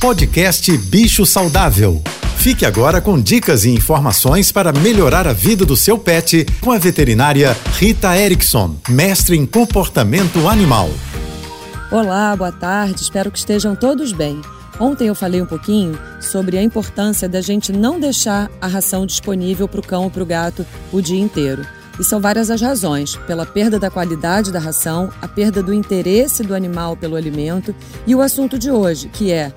Podcast Bicho Saudável. Fique agora com dicas e informações para melhorar a vida do seu pet com a veterinária Rita Erickson, mestre em comportamento animal. Olá, boa tarde, espero que estejam todos bem. Ontem eu falei um pouquinho sobre a importância da gente não deixar a ração disponível para o cão ou para o gato o dia inteiro. E são várias as razões: pela perda da qualidade da ração, a perda do interesse do animal pelo alimento e o assunto de hoje, que é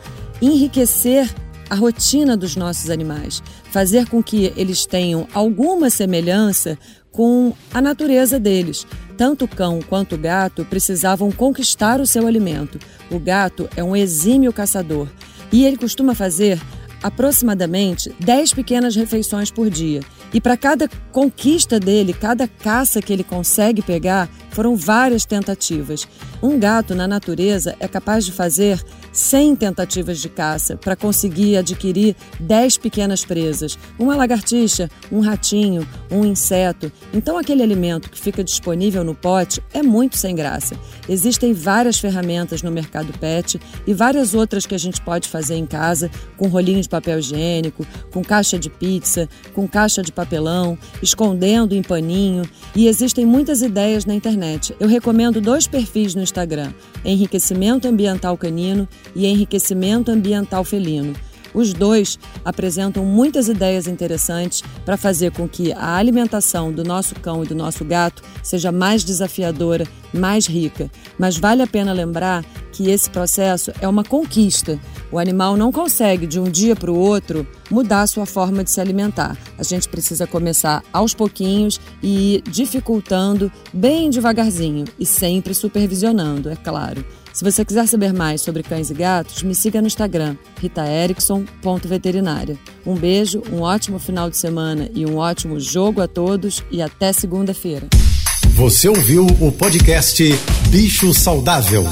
enriquecer a rotina dos nossos animais, fazer com que eles tenham alguma semelhança com a natureza deles. Tanto o cão quanto o gato precisavam conquistar o seu alimento. O gato é um exímio caçador e ele costuma fazer aproximadamente 10 pequenas refeições por dia. E para cada conquista dele, cada caça que ele consegue pegar, foram várias tentativas. Um gato na natureza é capaz de fazer 100 tentativas de caça para conseguir adquirir 10 pequenas presas, uma lagartixa, um ratinho, um inseto. Então, aquele alimento que fica disponível no pote é muito sem graça. Existem várias ferramentas no mercado pet e várias outras que a gente pode fazer em casa, com rolinho de papel higiênico, com caixa de pizza, com caixa de papelão, escondendo em paninho. E existem muitas ideias na internet. Eu recomendo dois perfis no Instagram: Enriquecimento Ambiental Canino e enriquecimento ambiental felino. Os dois apresentam muitas ideias interessantes para fazer com que a alimentação do nosso cão e do nosso gato seja mais desafiadora, mais rica. Mas vale a pena lembrar que esse processo é uma conquista. O animal não consegue, de um dia para o outro, mudar sua forma de se alimentar. A gente precisa começar aos pouquinhos e ir dificultando bem devagarzinho e sempre supervisionando, é claro. Se você quiser saber mais sobre cães e gatos, me siga no Instagram, ritaerickson.veterinária. Um beijo, um ótimo final de semana e um ótimo jogo a todos e até segunda-feira. Você ouviu o podcast Bicho Saudável.